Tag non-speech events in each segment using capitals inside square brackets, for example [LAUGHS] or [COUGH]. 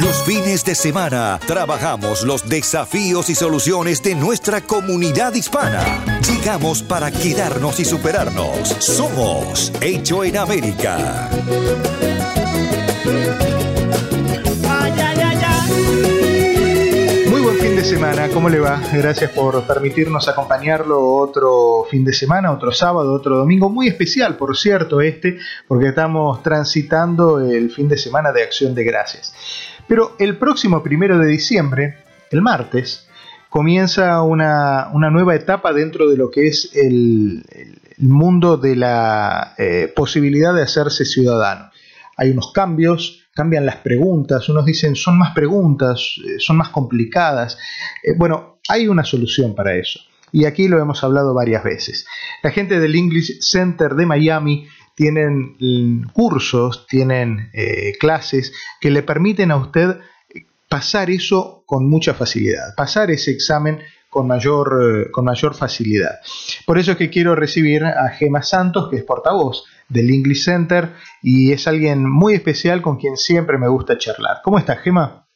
Los fines de semana trabajamos los desafíos y soluciones de nuestra comunidad hispana. Llegamos para quedarnos y superarnos. Somos Hecho en América. de semana, ¿cómo le va? Gracias por permitirnos acompañarlo otro fin de semana, otro sábado, otro domingo, muy especial, por cierto, este, porque estamos transitando el fin de semana de Acción de Gracias. Pero el próximo primero de diciembre, el martes, comienza una, nueva etapa dentro de lo que es el, mundo de la eh, posibilidad de hacerse ciudadano. Hay unos cambios, cambian las preguntas, unos dicen son más preguntas, eh, son más complicadas. Eh, bueno, hay una solución para eso. Y aquí lo hemos hablado varias veces. La gente del English Center de Miami tienen cursos, tienen eh, clases que le permiten a usted pasar eso con mucha facilidad, pasar ese examen con mayor, con mayor facilidad. Por eso es que quiero recibir a Gema Santos, que es portavoz del English Center y es alguien muy especial con quien siempre me gusta charlar. ¿Cómo estás, Gema?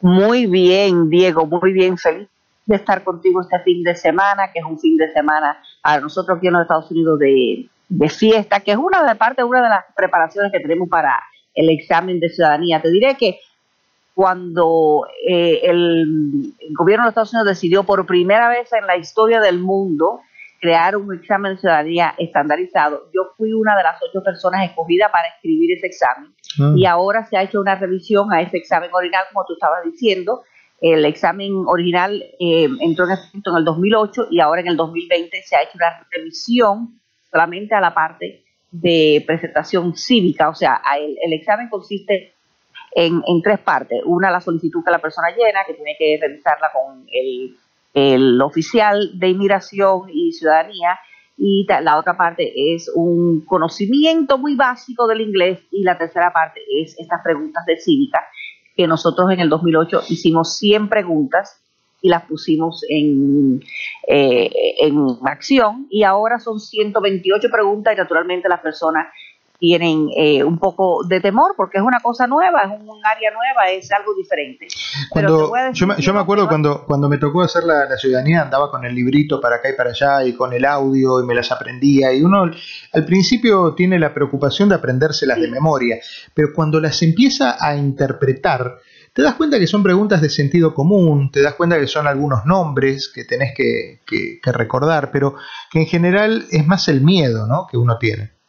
Muy bien, Diego, muy bien, feliz de estar contigo este fin de semana, que es un fin de semana para nosotros aquí en los Estados Unidos de, fiesta, que es una de parte una de las preparaciones que tenemos para el examen de ciudadanía. Te diré que cuando eh, el, el, gobierno de Estados Unidos decidió por primera vez en la historia del mundo crear un examen de ciudadanía estandarizado. Yo fui una de las ocho personas escogidas para escribir ese examen ah. y ahora se ha hecho una revisión a ese examen original, como tú estabas diciendo. El examen original eh, entró en efecto en el 2008 y ahora en el 2020 se ha hecho una revisión solamente a la parte de presentación cívica. O sea, el, examen consiste en, en, tres partes. Una, la solicitud que la persona llena, que tiene que revisarla con el el oficial de inmigración y ciudadanía y la otra parte es un conocimiento muy básico del inglés y la tercera parte es estas preguntas de cívica que nosotros en el 2008 hicimos 100 preguntas y las pusimos en, eh, en acción y ahora son 128 preguntas y naturalmente las personas tienen eh, un poco de temor porque es una cosa nueva, es un área nueva, es algo diferente. Cuando, yo, me, yo, me, acuerdo cuando, cuando me tocó hacer la, ciudadanía, andaba con el librito para acá y para allá y con el audio y me las aprendía y uno al principio tiene la preocupación de aprendérselas de memoria, pero cuando las empieza a interpretar, te das cuenta que son preguntas de sentido común, te das cuenta que son algunos nombres que tenés que, que, que recordar, pero que en general es más el miedo ¿no? que uno tiene.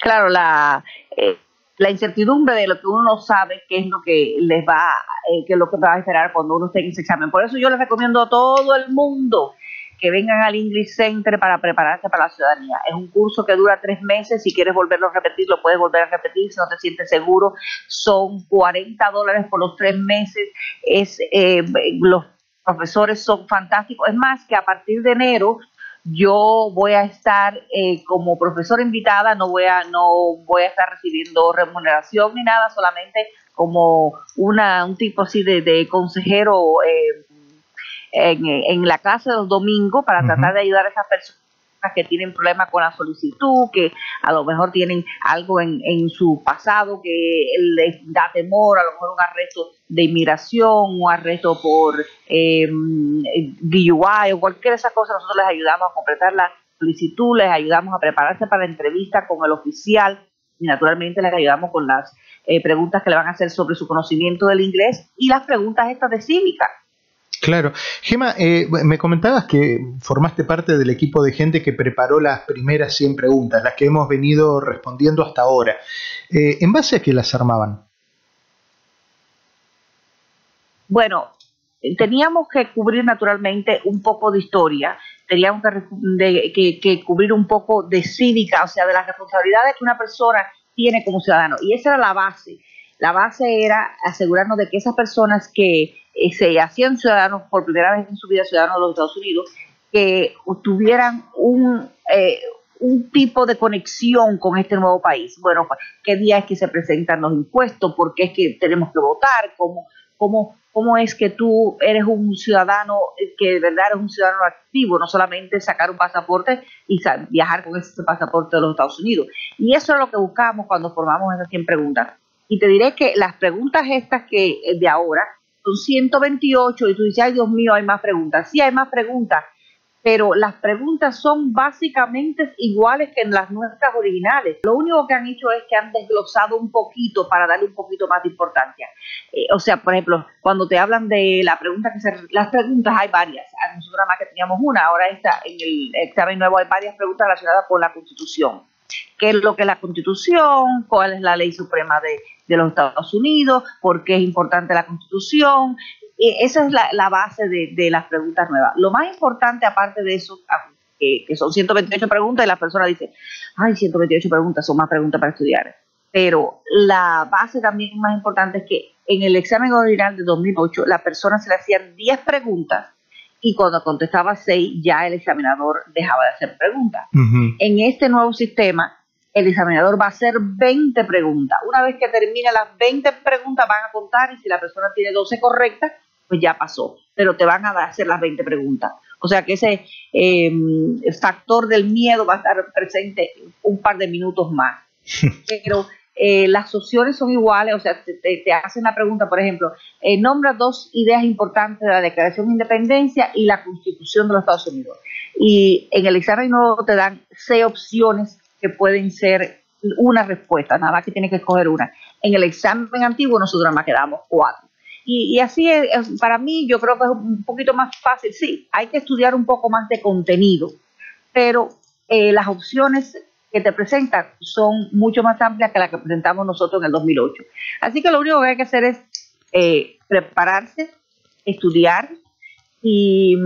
Claro, la, eh, la incertidumbre de lo que uno no sabe qué es lo que les va, eh, qué es lo que va a esperar cuando uno esté en ese examen. Por eso yo les recomiendo a todo el mundo que vengan al English Center para prepararse para la ciudadanía. Es un curso que dura tres meses. Si quieres volverlo a repetir, lo puedes volver a repetir. Si no te sientes seguro, son 40 dólares por los tres meses. Es, eh, los profesores son fantásticos. Es más, que a partir de enero yo voy a estar eh, como profesora invitada, no voy a no voy a estar recibiendo remuneración ni nada, solamente como una un tipo así de, consejero eh, en, la clase de los domingos para tratar de ayudar a esas personas que tienen problemas con la solicitud, que a lo mejor tienen algo en, en su pasado que les da temor, a lo mejor un arresto de inmigración, un arresto por eh, DUI o cualquier de esas cosas, nosotros les ayudamos a completar la solicitud, les ayudamos a prepararse para la entrevista con el oficial y naturalmente les ayudamos con las eh, preguntas que le van a hacer sobre su conocimiento del inglés y las preguntas estas de cívica Claro. Gema, eh, me comentabas que formaste parte del equipo de gente que preparó las primeras 100 preguntas, las que hemos venido respondiendo hasta ahora. Eh, ¿En base a qué las armaban? Bueno, teníamos que cubrir naturalmente un poco de historia, teníamos que, que, cubrir un poco de cívica, o sea, de las responsabilidades que una persona tiene como ciudadano. Y esa era la base. La base era asegurarnos de que esas personas que eh, se hacían ciudadanos por primera vez en su vida, ciudadanos de los Estados Unidos, que tuvieran un, eh, un tipo de conexión con este nuevo país. Bueno, pues, qué día es que se presentan los impuestos, por qué es que tenemos que votar, cómo, cómo, cómo es que tú eres un ciudadano que de verdad eres un ciudadano activo, no solamente sacar un pasaporte y viajar con ese pasaporte de los Estados Unidos. Y eso es lo que buscamos cuando formamos esas 100 preguntas. Y te diré que las preguntas estas que de ahora son 128 y tú dices, ay Dios mío, hay más preguntas. Sí, hay más preguntas, pero las preguntas son básicamente iguales que en las nuestras originales. Lo único que han hecho es que han desglosado un poquito para darle un poquito más de importancia. Eh, o sea, por ejemplo, cuando te hablan de la pregunta que se... Las preguntas hay varias. Nosotros nada más que teníamos una, ahora está en el examen nuevo hay varias preguntas relacionadas con la Constitución. ¿Qué es lo que es la Constitución? ¿Cuál es la ley suprema de, los Estados Unidos? ¿Por qué es importante la Constitución? esa es la, base de, las preguntas nuevas. Lo más importante, aparte de eso, ah, que, son 128 preguntas y la persona dice, ay, 128 preguntas son más preguntas para estudiar. Pero la base también más importante es que en el examen original de 2008 la persona se le hacían 10 preguntas y cuando contestaba 6 ya el examinador dejaba de hacer preguntas. En este nuevo sistema el examinador va a hacer 20 preguntas. Una vez que termine las 20 preguntas van a contar y si la persona tiene 12 correctas, pues ya pasó, pero te van a hacer las 20 preguntas. O sea que ese eh, factor del miedo va a estar presente un par de minutos más. [LAUGHS] Pero eh, las opciones son iguales, o sea, te, hacen la pregunta, por ejemplo, eh, dos ideas importantes de la Declaración de Independencia y la Constitución de los Estados Unidos. Y en el examen nuevo te dan seis opciones que pueden ser una respuesta, nada más que tienes que escoger una. En el examen antiguo nosotros nada más quedamos cuatro. Y, así es, para mí yo creo que es un poquito más fácil. Sí, hay que estudiar un poco más de contenido, pero eh, las opciones que te presentan son mucho más amplias que las que presentamos nosotros en el 2008. Así que lo único que hay que hacer es eh, prepararse, estudiar, y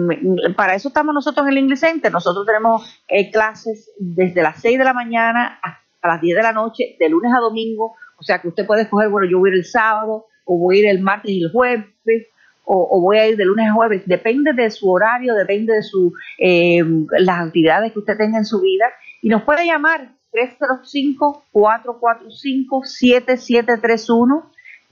para eso estamos nosotros en el English Center. Nosotros tenemos eh, clases desde las 6 de la mañana hasta las 10 de la noche, de lunes a domingo. O sea que usted puede escoger, bueno, yo voy a ir el sábado, o voy a ir el martes y el jueves, o, voy a ir de lunes a jueves. Depende de su horario, depende de su, eh, las actividades que usted tenga en su vida. Y nos puede llamar 305-445-7731.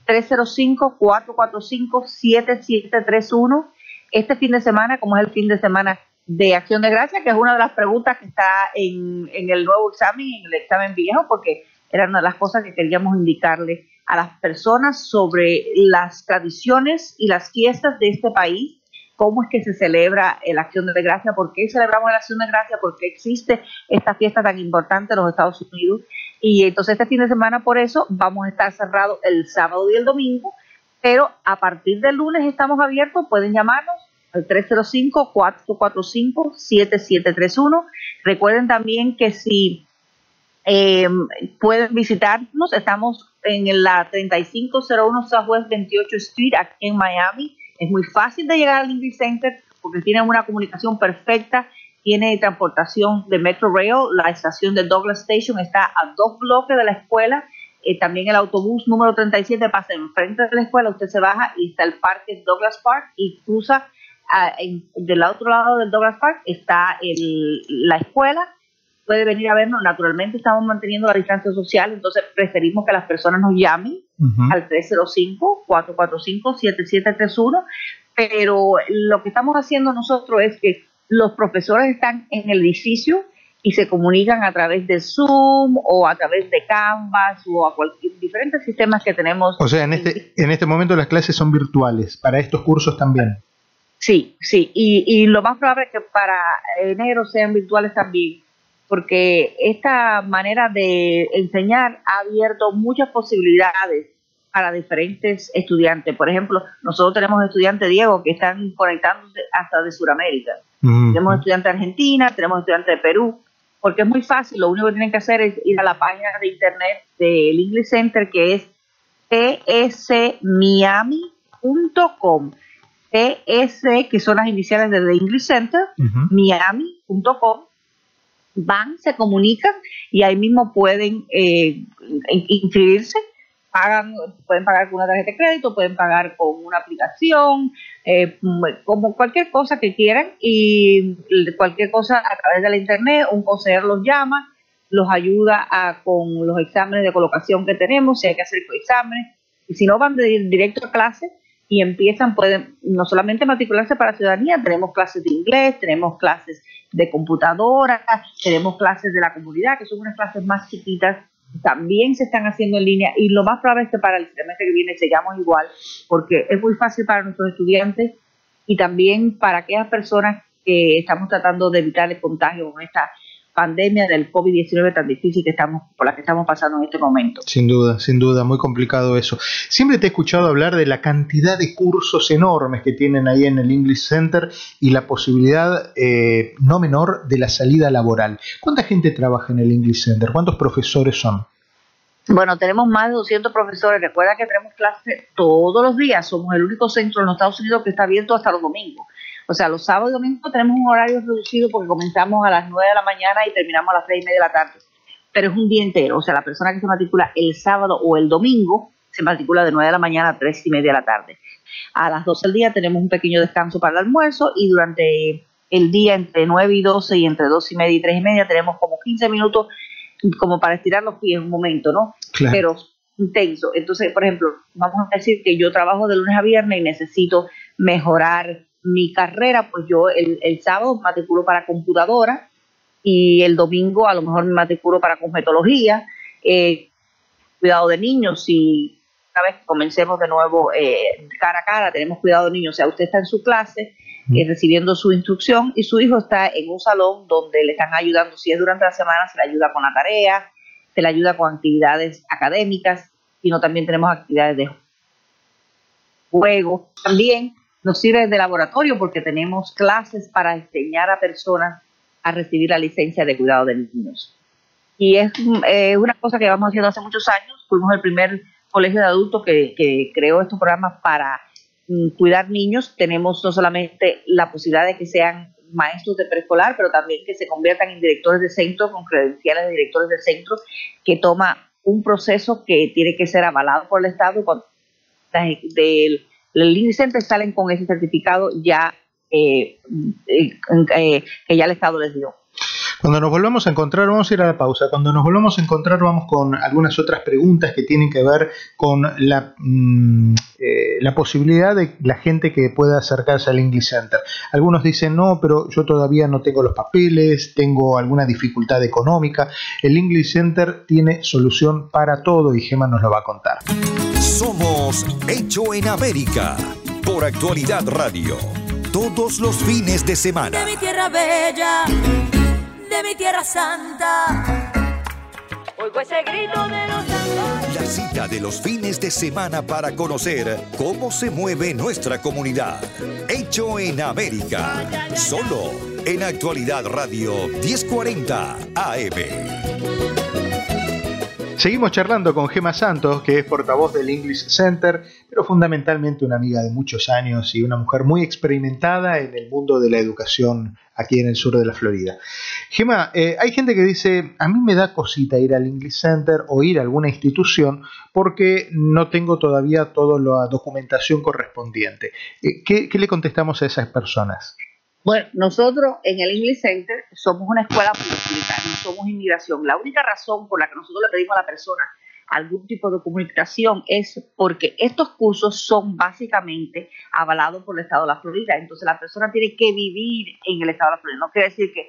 305-445-7731. Este fin de semana, como es el fin de semana de Acción de Gracia, que es una de las preguntas que está en, en el nuevo examen, en el examen viejo, porque era una de las cosas que queríamos indicarle a las personas sobre las tradiciones y las fiestas de este país, cómo es que se celebra la acción de gracia, por qué celebramos la acción de gracia, por qué existe esta fiesta tan importante en los Estados Unidos. Y entonces este fin de semana por eso vamos a estar cerrados el sábado y el domingo, pero a partir del lunes estamos abiertos, pueden llamarnos al 305-445-7731. Recuerden también que si eh, pueden visitarnos, estamos en la 3501 Southwest 28 Street aquí en Miami. Es muy fácil de llegar al English Center porque tiene una comunicación perfecta, tiene transportación de Metro Rail, la estación de Douglas Station está a dos bloques de la escuela, eh, también el autobús número 37 pasa enfrente de la escuela, usted se baja y está el parque Douglas Park y cruza ah, del otro lado del Douglas Park está el, la escuela puede venir a vernos. Naturalmente estamos manteniendo la distancia social, entonces preferimos que las personas nos llamen al 305-445-7731, pero lo que estamos haciendo nosotros es que los profesores están en el edificio y se comunican a través de Zoom o a través de Canvas o a cualquier, diferentes sistemas que tenemos. O sea, en este, en este momento las clases son virtuales, para estos cursos también. Sí, sí, y, y lo más probable es que para enero sean virtuales también porque esta manera de enseñar ha abierto muchas posibilidades para diferentes estudiantes. Por ejemplo, nosotros tenemos estudiantes, Diego, que están conectándose hasta de Sudamérica. Tenemos estudiantes de Argentina, tenemos estudiantes de Perú, porque es muy fácil, lo único que tienen que hacer es ir a la página de internet del English Center, que es tsmiami.com. TS, que son las iniciales de The English Center, miami.com, van, se comunican y ahí mismo pueden eh, inscribirse. Pagan, pueden pagar con una tarjeta de crédito, pueden pagar con una aplicación, eh, como cualquier cosa que quieran y cualquier cosa a través de la internet, un consejero los llama, los ayuda a, con los exámenes de colocación que tenemos, si hay que hacer exámenes, y si no van de directo a clase y empiezan, pueden no solamente matricularse para ciudadanía, tenemos clases de inglés, tenemos clases de computadora, tenemos clases de la comunidad, que son unas clases más chiquitas también se están haciendo en línea y lo más probable es que para el semestre que viene sigamos igual porque es muy fácil para nuestros estudiantes y también para aquellas personas que estamos tratando de evitar el contagio con esta pandemia del COVID-19 tan difícil que estamos, por la que estamos pasando en este momento. Sin duda, sin duda, muy complicado eso. Siempre te he escuchado hablar de la cantidad de cursos enormes que tienen ahí en el English Center y la posibilidad eh, no menor de la salida laboral. ¿Cuánta gente trabaja en el English Center? ¿Cuántos profesores son? Bueno, tenemos más de 200 profesores. Recuerda que tenemos clases todos los días. Somos el único centro en los Estados Unidos que está abierto hasta los domingos. O sea, los sábados y domingos tenemos un horario reducido porque comenzamos a las 9 de la mañana y terminamos a las 3 y media de la tarde. Pero es un día entero. O sea, la persona que se matricula el sábado o el domingo se matricula de 9 de la mañana a 3 y media de la tarde. A las 12 del día tenemos un pequeño descanso para el almuerzo y durante el día entre 9 y 12 y entre 2 y media y 3 y media tenemos como 15 minutos como para estirar los pies un momento, ¿no? Claro. Pero intenso. Entonces, por ejemplo, vamos a decir que yo trabajo de lunes a viernes y necesito mejorar mi carrera, pues yo el, el sábado matriculo para computadora y el domingo a lo mejor me matriculo para cosmetología, eh, cuidado de niños, si una vez que comencemos de nuevo eh, cara a cara, tenemos cuidado de niños, o sea, usted está en su clase eh, recibiendo su instrucción y su hijo está en un salón donde le están ayudando, si es durante la semana, se le ayuda con la tarea, se le ayuda con actividades académicas, sino también tenemos actividades de juego. También nos sirve de laboratorio porque tenemos clases para enseñar a personas a recibir la licencia de cuidado de niños. Y es eh, una cosa que vamos haciendo hace muchos años. Fuimos el primer colegio de adultos que, creó estos programas para mm, cuidar niños. Tenemos no solamente la posibilidad de que sean maestros de preescolar, pero también que se conviertan en directores de centro con credenciales de directores de centro, que toma un proceso que tiene que ser avalado por el Estado con, del los licentes salen con ese certificado ya eh, eh, eh, que ya el Estado les dio. Cuando nos volvamos a encontrar, vamos a ir a la pausa, cuando nos volvamos a encontrar vamos con algunas otras preguntas que tienen que ver con la, mm, la posibilidad de la gente que pueda acercarse al English Center. Algunos dicen, no, pero yo todavía no tengo los papeles, tengo alguna dificultad económica. El English Center tiene solución para todo y Gema nos lo va a contar. Somos Hecho en América por Actualidad Radio. Todos los fines de semana. De mi tierra bella, de mi tierra santa. Oigo ese grito de los La cita de los fines de semana para conocer cómo se mueve nuestra comunidad. Hecho en América. Solo en Actualidad Radio 1040 AM. Seguimos charlando con Gema Santos, que es portavoz del English Center, pero fundamentalmente una amiga de muchos años y una mujer muy experimentada en el mundo de la educación aquí en el sur de la Florida. Gema, eh, hay gente que dice, a mí me da cosita ir al English Center o ir a alguna institución porque no tengo todavía toda la documentación correspondiente. Eh, ¿Qué, ¿Qué le contestamos a esas personas? Bueno, nosotros en el English Center somos una escuela pública, no somos inmigración. La única razón por la que nosotros le pedimos a la persona algún tipo de comunicación es porque estos cursos son básicamente avalados por el Estado de la Florida. Entonces la persona tiene que vivir en el Estado de la Florida. No quiere decir que,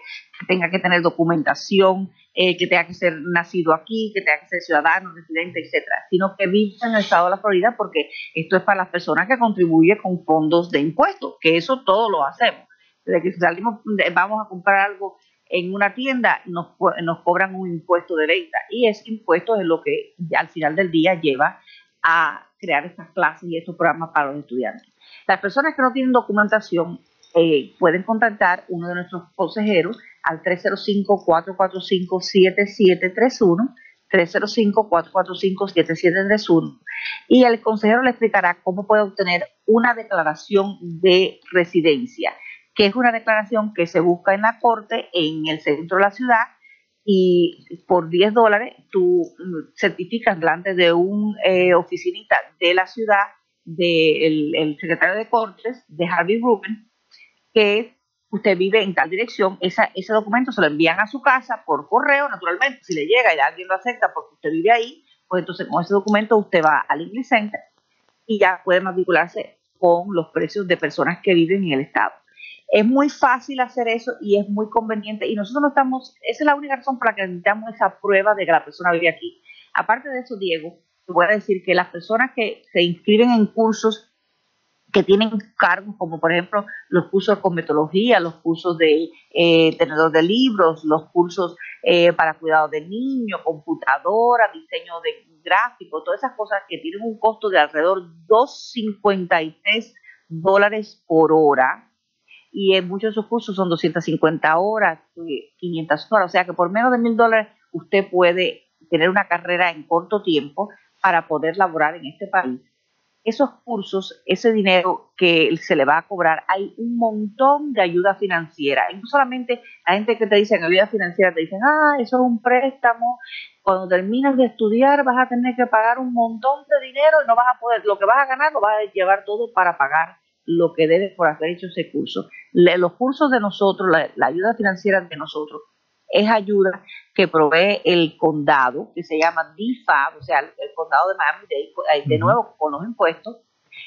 tenga que tener documentación, eh, que tenga que ser nacido aquí, que tenga que ser ciudadano, residente, etcétera, sino que vive en el Estado de la Florida porque esto es para las personas que contribuyen con fondos de impuestos, que eso todo lo hacemos que salimos, vamos a comprar algo en una tienda, nos, nos cobran un impuesto de venta. Y ese impuesto es lo que al final del día lleva a crear estas clases y estos programas para los estudiantes. Las personas que no tienen documentación eh, pueden contactar uno de nuestros consejeros al 305-445-7731 305-445-7731 y el consejero le explicará cómo puede obtener una declaración de residencia, que es una declaración que se busca en la corte en el centro de la ciudad y por 10 dólares tú mm, certificas delante de un eh, oficinista de la ciudad, del el secretario de Cortes, de Harvey Rubin, que usted vive en tal dirección, ese documento se lo envían a su casa por correo, naturalmente, si le llega y alguien lo acepta porque usted vive ahí, pues entonces con ese documento usted va al English Center y ya puede matricularse con los precios de personas que viven en el estado. Es muy fácil hacer eso y es muy conveniente y nosotros no estamos, esa es la única razón por la que necesitamos esa prueba de que la persona vive aquí. Aparte de eso, Diego, voy a decir que las personas que se inscriben en cursos que tienen cargos como por ejemplo los cursos de cosmetología, los cursos de eh, tenedor de libros, los cursos eh, para cuidado de niños, computadora, diseño de gráfico, todas esas cosas que tienen un costo de alrededor de 253 dólares por hora. Y en muchos de esos cursos son 250 horas, 500 horas, o sea que por menos de mil dólares usted puede tener una carrera en corto tiempo para poder laborar en este país. Esos cursos, ese dinero que se le va a cobrar, hay un montón de ayuda financiera. No solamente la gente que te dice en ayuda financiera, te dicen, ah, eso es un préstamo, cuando terminas de estudiar vas a tener que pagar un montón de dinero y no vas a poder, lo que vas a ganar lo vas a llevar todo para pagar lo que debes por haber hecho ese curso. los cursos de nosotros, la ayuda financiera de nosotros, es ayuda que provee el condado, que se llama DFAB, o sea, el, condado de Miami, de, de, nuevo con los impuestos.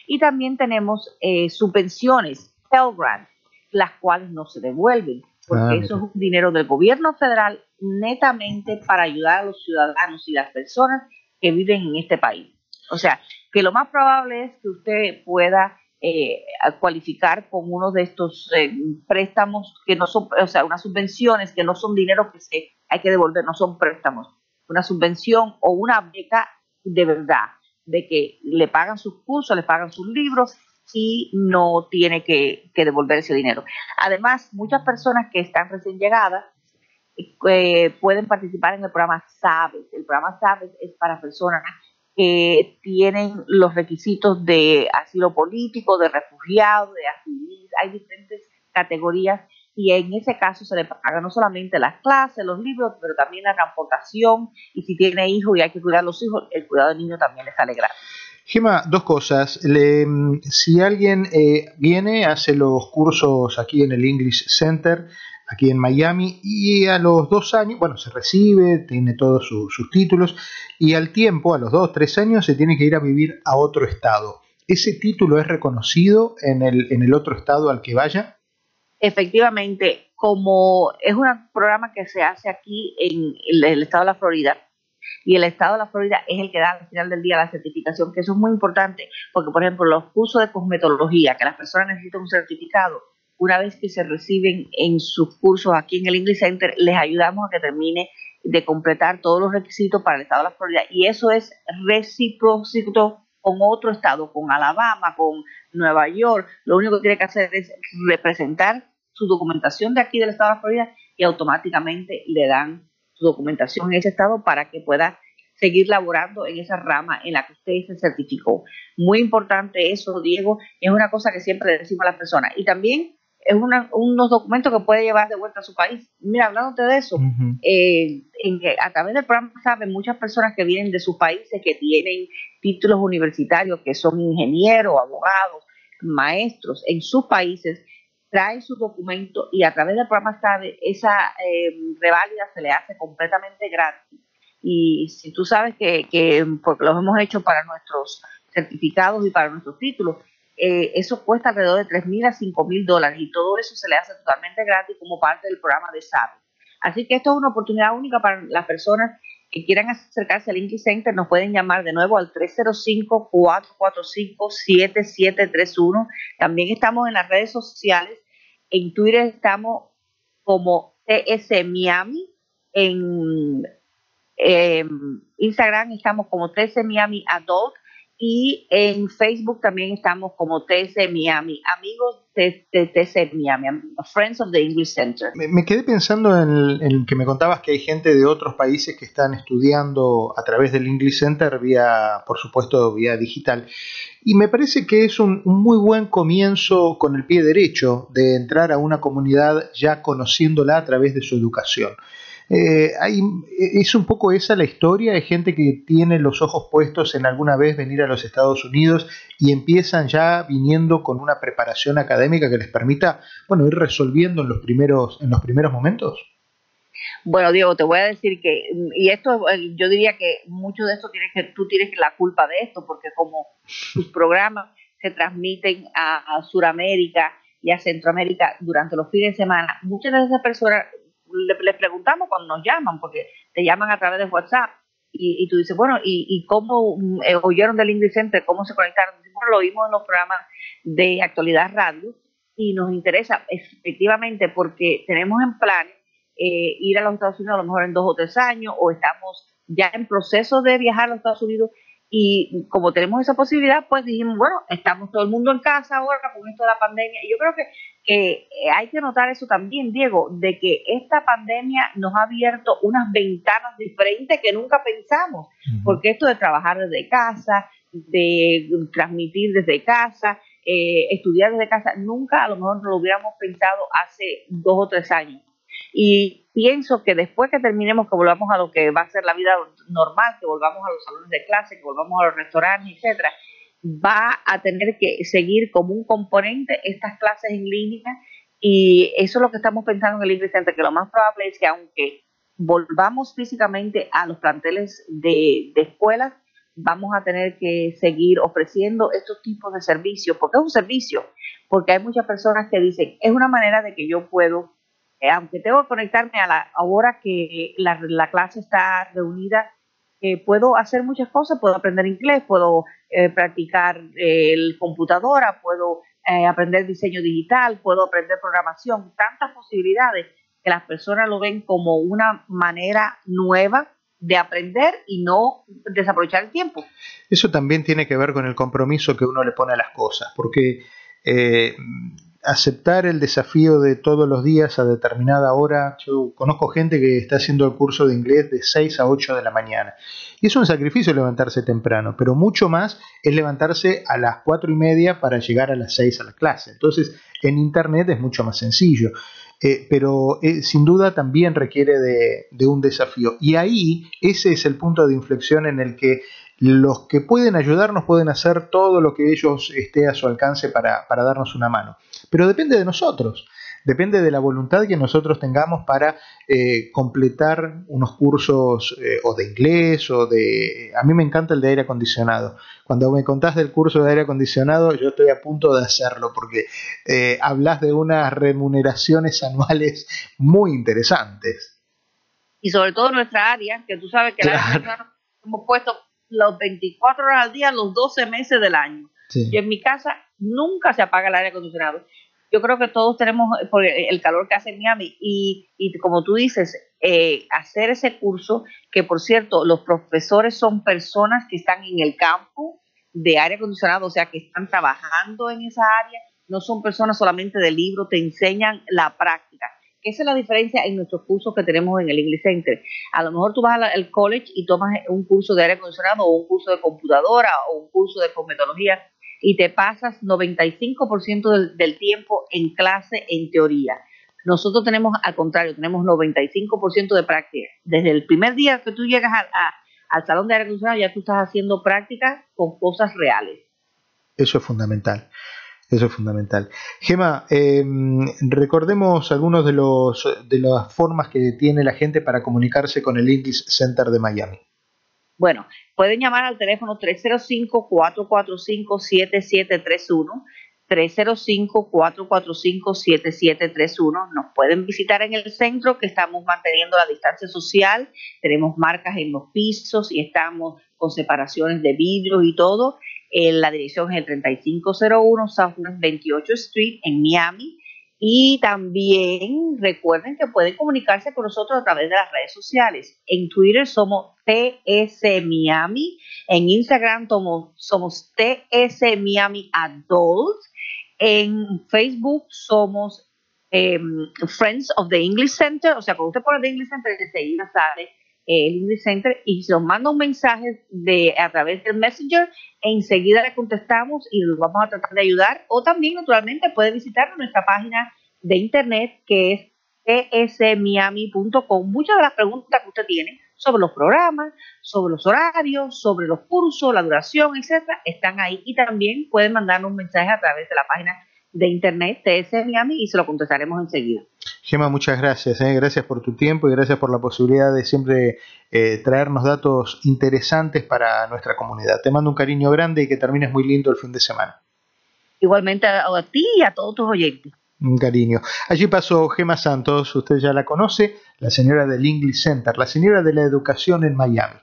Y también tenemos eh, subvenciones, Pell Grant, las cuales no se devuelven, porque ah, eso es un dinero del gobierno federal netamente para ayudar a los ciudadanos y las personas que viven en este país. O sea, que lo más probable es que usted pueda eh, a cualificar con uno de estos eh, préstamos que no son, o sea, unas subvenciones que no son dinero que se hay que devolver, no son préstamos, una subvención o una beca de verdad, de que le pagan sus cursos, le pagan sus libros y no tiene que, devolver ese dinero. Además, muchas personas que están recién llegadas eh, pueden participar en el programa SABES. El programa SABES es para personas que tienen los requisitos de asilo político, de refugiado, de asilo, hay diferentes categorías y en ese caso se le paga no solamente las clases, los libros, pero también la transportación y si tiene hijos y hay que cuidar a los hijos, el cuidado del niño también le sale gratis. Gema, dos cosas. si alguien eh, viene, hace los cursos aquí en el English Center, aquí en Miami y a los dos años, bueno, se recibe, tiene todos sus títulos y al tiempo, a los dos, tres años, se tiene que ir a vivir a otro estado. ¿Ese título es reconocido en el, en el otro estado al que vaya? Efectivamente, como es un programa que se hace aquí en el estado de la Florida, y el estado de la Florida es el que da al final del día la certificación, que eso es muy importante, porque por ejemplo los cursos de cosmetología, que las personas necesitan un certificado, una vez que se reciben en sus cursos aquí en el English Center, les ayudamos a que termine de completar todos los requisitos para el estado de la Florida. Y eso es recíproco con otro estado, con Alabama, con Nueva York. Lo único que tiene que hacer es representar su documentación de aquí del estado de la Florida y automáticamente le dan su documentación en ese estado para que pueda seguir laborando en esa rama en la que usted se certificó. Muy importante eso, Diego, es una cosa que siempre le decimos a las personas. Y también es unos documentos que puede llevar de vuelta a su país. Mira, hablándote de eso, eh, en a través del programa saben muchas personas que vienen de sus países que tienen títulos universitarios, que son ingenieros, abogados, maestros en sus países, traen sus documentos y a través del programa sabe esa eh, reválida se le hace completamente gratis. Y si tú sabes que, que porque los hemos hecho para nuestros certificados y para nuestros títulos, eh, eso cuesta alrededor de 3 mil a 5 mil dólares y todo eso se le hace totalmente gratis como parte del programa de SABE. Así que esto es una oportunidad única para las personas que quieran acercarse al Inky Center. Nos pueden llamar de nuevo al 305-445-7731. También estamos en las redes sociales. En Twitter estamos como TS Miami. En Instagram estamos como TS Miami Adult y en Facebook también estamos como TC Miami, amigos de, TC Miami, Friends of the English Center. Me, quedé pensando en, en, que me contabas que hay gente de otros países que están estudiando a través del English Center vía, por supuesto, vía digital. Y me parece que es un, muy buen comienzo con el pie derecho de entrar a una comunidad ya conociéndola a través de su educación. Eh, hay, es un poco esa la historia, hay gente que tiene los ojos puestos en alguna vez venir a los Estados Unidos y empiezan ya viniendo con una preparación académica que les permita, bueno, ir resolviendo en los primeros, en los primeros momentos. Bueno, Diego, te voy a decir que, y esto, eh, yo diría que mucho de esto tienes que, tú tienes la culpa de esto, porque como tus programas se transmiten a, a Sudamérica y a Centroamérica durante los fines de semana, muchas de esas personas les preguntamos cuando nos llaman, porque te llaman a través de WhatsApp y, tú dices, bueno, ¿y, y cómo mm, eh, oyeron del English Center? ¿Cómo se conectaron? Lo oímos en los programas de actualidad radio y nos interesa efectivamente porque tenemos en plan eh, ir a los Estados Unidos a lo mejor en dos o tres años o estamos ya en proceso de viajar a los Estados Unidos y como tenemos esa posibilidad, pues dijimos, bueno, estamos todo el mundo en casa ahora con esto de la pandemia. Y yo creo que, que hay que notar eso también, Diego, de que esta pandemia nos ha abierto unas ventanas diferentes que nunca pensamos, porque esto de trabajar desde casa, de transmitir desde casa, eh, estudiar desde casa, nunca a lo mejor lo hubiéramos pensado hace dos o tres años. Y pienso que después que terminemos, que volvamos a lo que va a ser la vida normal, que volvamos a los salones de clase, que volvamos a los restaurantes, etcétera, va a tener que seguir como un componente estas clases en línea y eso es lo que estamos pensando en el English Center, que lo más probable es que aunque volvamos físicamente a los planteles de, de escuelas, vamos a tener que seguir ofreciendo estos tipos de servicios, porque es un servicio, porque hay muchas personas que dicen, es una manera de que yo puedo eh, aunque tengo que conectarme a la hora que la, clase está reunida, eh, puedo hacer muchas cosas, puedo aprender inglés, puedo eh, practicar el computadora, puedo aprender diseño digital, puedo aprender programación, tantas posibilidades que las personas lo ven como una manera nueva de aprender y no desaprovechar el tiempo. Eso también tiene que ver con el compromiso que uno le pone a las cosas, porque aceptar el desafío de todos los días a determinada hora. Yo conozco gente que está haciendo el curso de inglés de 6 a 8 de la mañana. Y es un sacrificio levantarse temprano, pero mucho más es levantarse a las 4 y media para llegar a las 6 a la clase. Entonces, en Internet es mucho más sencillo. Eh, pero eh, sin duda también requiere de, de un desafío. Y ahí ese es el punto de inflexión en el que los que pueden ayudarnos pueden hacer todo lo que ellos esté a su alcance para, darnos una mano. Pero depende de nosotros, depende de la voluntad que nosotros tengamos para eh, completar unos cursos eh, o de inglés o de... A mí me encanta el de aire acondicionado. Cuando me contás del curso de aire acondicionado, yo estoy a punto de hacerlo porque eh, hablas de unas remuneraciones anuales muy interesantes. Y sobre todo en nuestra área, que tú sabes que la hemos puesto los 24 horas al día, los 12 meses del año. Y en mi casa nunca se apaga el aire acondicionado. Yo creo que todos tenemos por el calor que hace en Miami y, y como tú dices, eh, hacer ese curso, que por cierto, los profesores son personas que están en el campo de aire acondicionado, o sea, que están trabajando en esa área, no son personas solamente de libro, te enseñan la práctica. Esa es la diferencia en nuestros cursos que tenemos en el English Center. A lo mejor tú vas al college y tomas un curso de aire acondicionado o un curso de computadora o un curso de cosmetología y te pasas 95% del, del tiempo en clase en teoría. Nosotros tenemos, al contrario, tenemos 95% de práctica. Desde el primer día que tú llegas al salón de aire acondicionado ya tú estás haciendo prácticas con cosas reales. Eso es fundamental. Eso es fundamental. Gema, em, recordemos algunos de, los, de las formas que tiene la gente para comunicarse con el English Center de Miami. Bueno, pueden llamar al teléfono 305-445-7731. 305-445-7731. Nos pueden visitar en el centro que estamos manteniendo la distancia social. Tenemos marcas en los pisos y estamos con separaciones de vidrios y todo la dirección es el 3501 Southwest 28 Street en Miami. Y también recuerden que pueden comunicarse con nosotros a través de las redes sociales. En Twitter somos TS Miami, en Instagram somos, somos TS Miami Adults, en Facebook somos em, Friends of the English Center, o sea, cuando usted pone The English Center, enseguida sale el English Center y se nos manda un mensaje de, a través del Messenger, enseguida le contestamos y lo vamos a tratar de ayudar. O también, naturalmente, puede visitar nuestra página de internet que es esmiami.com. Muchas de las preguntas que usted tiene sobre los programas, sobre los horarios, sobre los cursos, la duración, etcétera, están ahí. Y también pueden mandarnos un mensaje a través de la página de internet TS Miami y se lo contestaremos enseguida. Gema, muchas gracias. ¿eh? Gracias por tu tiempo y gracias por la posibilidad de siempre eh, traernos datos interesantes para nuestra comunidad. Te mando un cariño grande y que termines muy lindo el fin de semana. Igualmente a, a ti y a todos tus oyentes. Un cariño. Allí pasó Gema Santos, usted ya la conoce, la señora del English Center, la señora de la educación en Miami.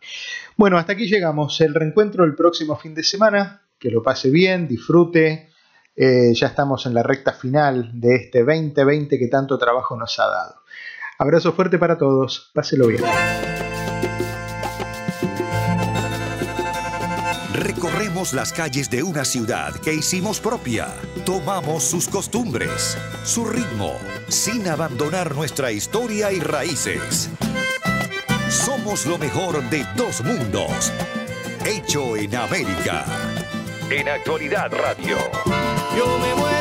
Bueno, hasta aquí llegamos. El reencuentro el próximo fin de semana. Que lo pase bien, disfrute, eh, ya estamos en la recta final de este 2020 que tanto trabajo nos ha dado. Abrazo fuerte para todos, páselo bien. Recorremos las calles de una ciudad que hicimos propia. Tomamos sus costumbres, su ritmo, sin abandonar nuestra historia y raíces. Somos lo mejor de dos mundos. Hecho en América. En Actualidad Radio. Yo me muero.